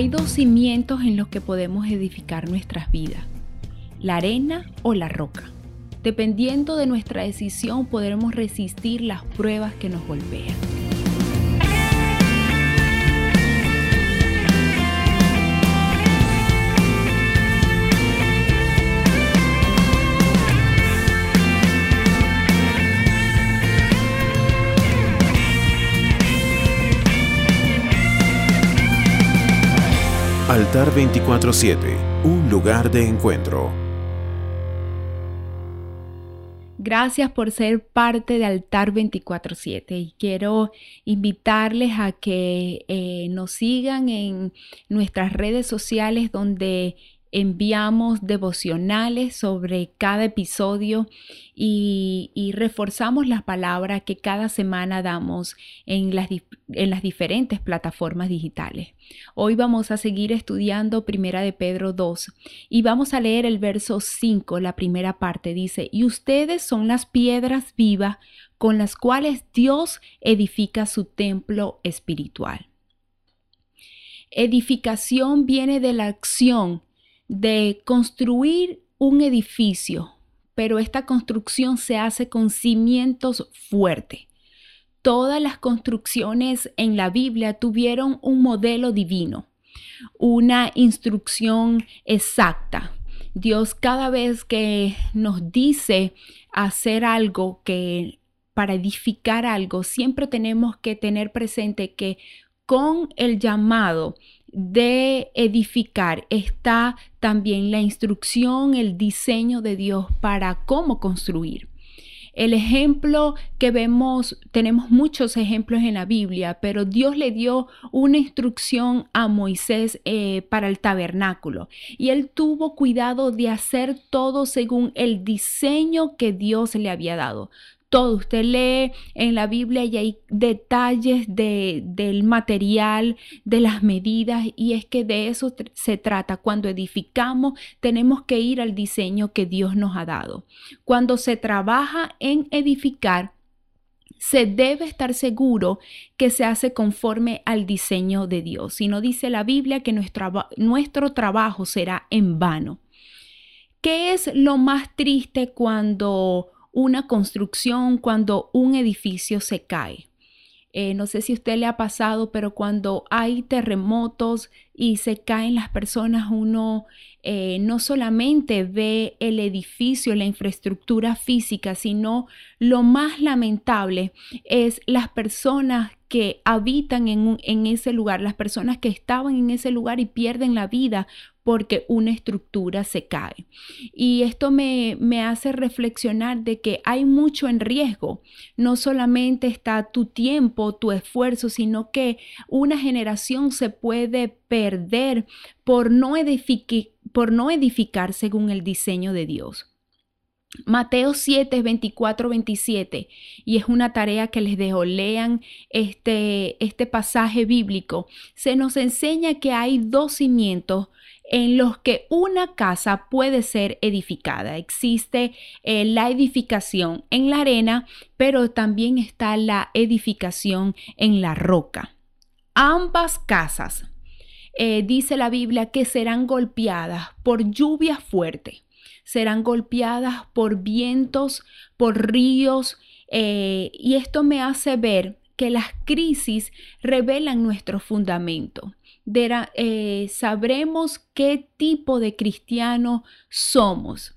Hay dos cimientos en los que podemos edificar nuestras vidas, la arena o la roca. Dependiendo de nuestra decisión podremos resistir las pruebas que nos golpean. Altar 24-7, un lugar de encuentro. Gracias por ser parte de Altar 24-7 y quiero invitarles a que eh, nos sigan en nuestras redes sociales donde enviamos devocionales sobre cada episodio y, reforzamos las palabras que cada semana damos en las, en las diferentes plataformas digitales. Hoy vamos a seguir estudiando Primera de Pedro 2 y vamos a leer el verso 5, la primera parte. Dice, y ustedes son las piedras vivas con las cuales Dios edifica su templo espiritual. Edificación viene de la acción de construir un edificio, pero esta construcción se hace con cimientos fuertes. Todas las construcciones en la Biblia tuvieron un modelo divino, una instrucción exacta. Dios cada vez que nos dice hacer algo que para edificar algo, siempre tenemos que tener presente que con el llamado de edificar. Está también la instrucción, el diseño de Dios para cómo construir. El ejemplo que vemos, tenemos muchos ejemplos en la Biblia, pero Dios le dio una instrucción a Moisés eh, para el tabernáculo. Y él tuvo cuidado de hacer todo según el diseño que Dios le había dado todo. Usted lee en la Biblia y hay detalles del material, de las medidas, y es que de eso se trata. Cuando edificamos, tenemos que ir al diseño que Dios nos ha dado. Cuando se trabaja en edificar, se debe estar seguro que se hace conforme al diseño de Dios. Si no dice la Biblia que nuestro, nuestro trabajo será en vano. ¿Qué es lo más triste cuando una construcción, cuando un edificio se cae. Eh, no sé si a usted le ha pasado, pero cuando hay terremotos y se caen las personas, uno eh, no solamente ve el edificio, la infraestructura física, sino lo más lamentable es las personas que habitan en, en ese lugar, las personas que estaban en ese lugar y pierden la vida porque una estructura se cae. Y esto me, me, hace reflexionar de que hay mucho en riesgo. No solamente está tu tiempo, tu esfuerzo, sino que una generación se puede perder por no, edificar según el diseño de Dios. Mateo 7, 24, 27, y es una tarea que les dejo, lean este, este pasaje bíblico, se nos enseña que hay dos cimientos en los que una casa puede ser edificada. Existe eh, la edificación en la arena, pero también está la edificación en la roca. Ambas casas, eh, dice la Biblia, que serán golpeadas por lluvia fuerte, serán golpeadas por vientos, por ríos, eh, y esto me hace ver que las crisis revelan nuestro fundamento. Eh, sabremos qué tipo de cristiano somos.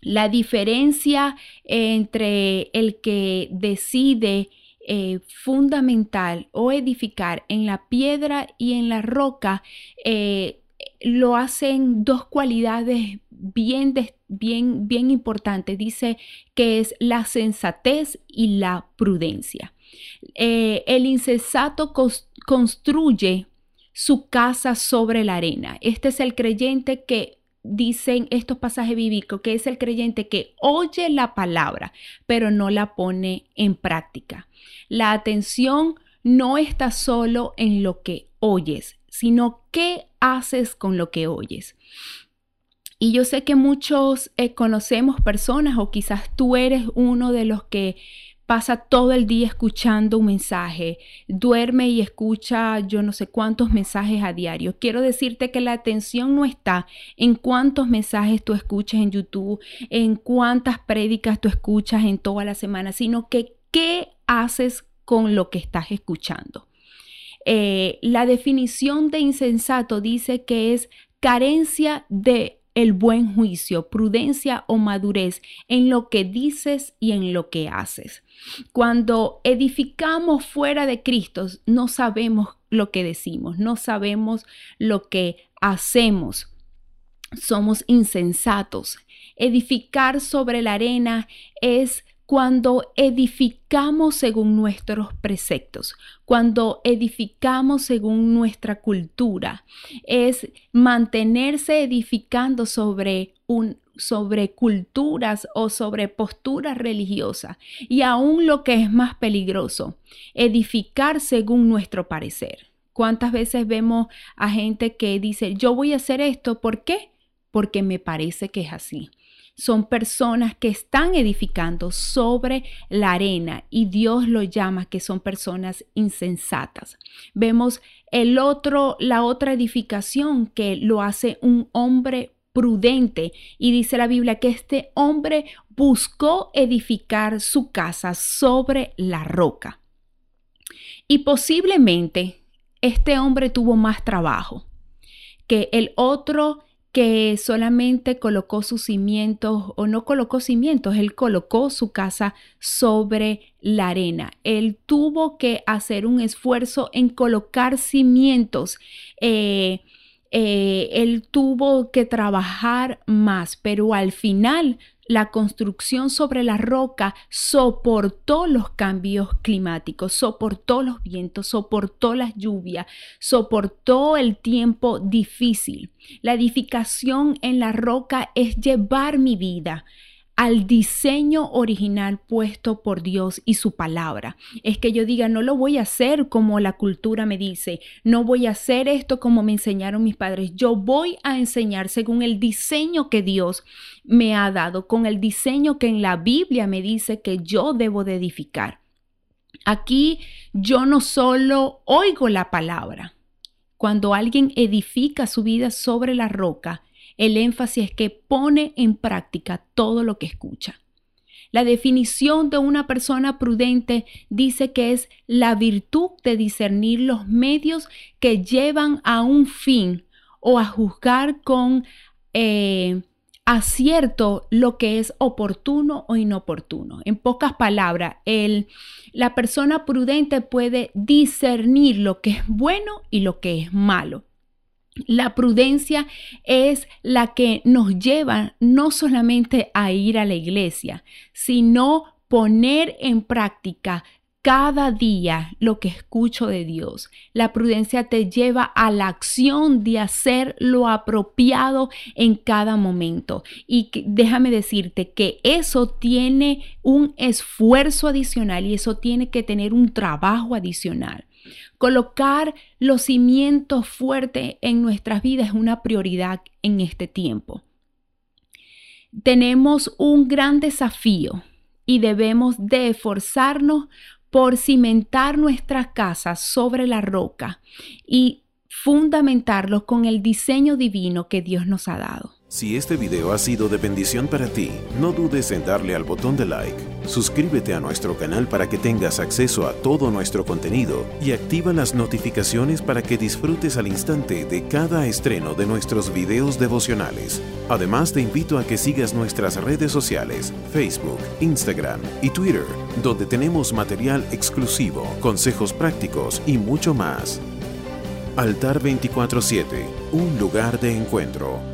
La diferencia entre el que decide eh, fundamental o edificar en la piedra y en la roca eh, lo hacen dos cualidades bien, bien, bien importantes. Dice que es la sensatez y la prudencia. Eh, el insensato construye su casa sobre la arena. Este es el creyente que dicen estos pasajes bíblicos, que es el creyente que oye la palabra, pero no la pone en práctica. La atención no está solo en lo que oyes, sino qué haces con lo que oyes. Y yo sé que muchos eh, conocemos personas o quizás tú eres uno de los que pasa todo el día escuchando un mensaje, duerme y escucha yo no sé cuántos mensajes a diario. Quiero decirte que la atención no está en cuántos mensajes tú escuchas en YouTube, en cuántas prédicas tú escuchas en toda la semana, sino que qué haces con lo que estás escuchando. Eh, la definición de insensato dice que es carencia de el buen juicio, prudencia o madurez en lo que dices y en lo que haces. Cuando edificamos fuera de Cristo, no sabemos lo que decimos, no sabemos lo que hacemos. Somos insensatos. Edificar sobre la arena es cuando edificamos según nuestros preceptos, cuando edificamos según nuestra cultura, es mantenerse edificando sobre un sobre culturas o sobre posturas religiosas y aún lo que es más peligroso, edificar según nuestro parecer. ¿Cuántas veces vemos a gente que dice, yo voy a hacer esto, ¿por qué? Porque me parece que es así son personas que están edificando sobre la arena y Dios lo llama que son personas insensatas. Vemos el otro, la otra edificación que lo hace un hombre prudente y dice la Biblia que este hombre buscó edificar su casa sobre la roca. Y posiblemente este hombre tuvo más trabajo que el otro que solamente colocó sus cimientos o no colocó cimientos, él colocó su casa sobre la arena. Él tuvo que hacer un esfuerzo en colocar cimientos. Eh, eh, él tuvo que trabajar más, pero al final la construcción sobre la roca soportó los cambios climáticos, soportó los vientos, soportó las lluvias, soportó el tiempo difícil. La edificación en la roca es llevar mi vida al diseño original puesto por Dios y su palabra. Es que yo diga, no lo voy a hacer como la cultura me dice, no voy a hacer esto como me enseñaron mis padres, yo voy a enseñar según el diseño que Dios me ha dado, con el diseño que en la Biblia me dice que yo debo de edificar. Aquí yo no solo oigo la palabra, cuando alguien edifica su vida sobre la roca, el énfasis es que pone en práctica todo lo que escucha. La definición de una persona prudente dice que es la virtud de discernir los medios que llevan a un fin o a juzgar con eh, acierto lo que es oportuno o inoportuno. En pocas palabras, la persona prudente puede discernir lo que es bueno y lo que es malo. La prudencia es la que nos lleva no solamente a ir a la iglesia, sino poner en práctica cada día lo que escucho de Dios. La prudencia te lleva a la acción de hacer lo apropiado en cada momento. Y déjame decirte que eso tiene un esfuerzo adicional y eso tiene que tener un trabajo adicional. Colocar los cimientos fuertes en nuestras vidas es una prioridad en este tiempo. Tenemos un gran desafío y debemos de esforzarnos por cimentar nuestras casas sobre la roca y fundamentarlos con el diseño divino que Dios nos ha dado. Si este video ha sido de bendición para ti, no dudes en darle al botón de like, suscríbete a nuestro canal para que tengas acceso a todo nuestro contenido y activa las notificaciones para que disfrutes al instante de cada estreno de nuestros videos devocionales. Además te invito a que sigas nuestras redes sociales, Facebook, Instagram y Twitter, donde tenemos material exclusivo, consejos prácticos y mucho más. Altar 24-7, un lugar de encuentro.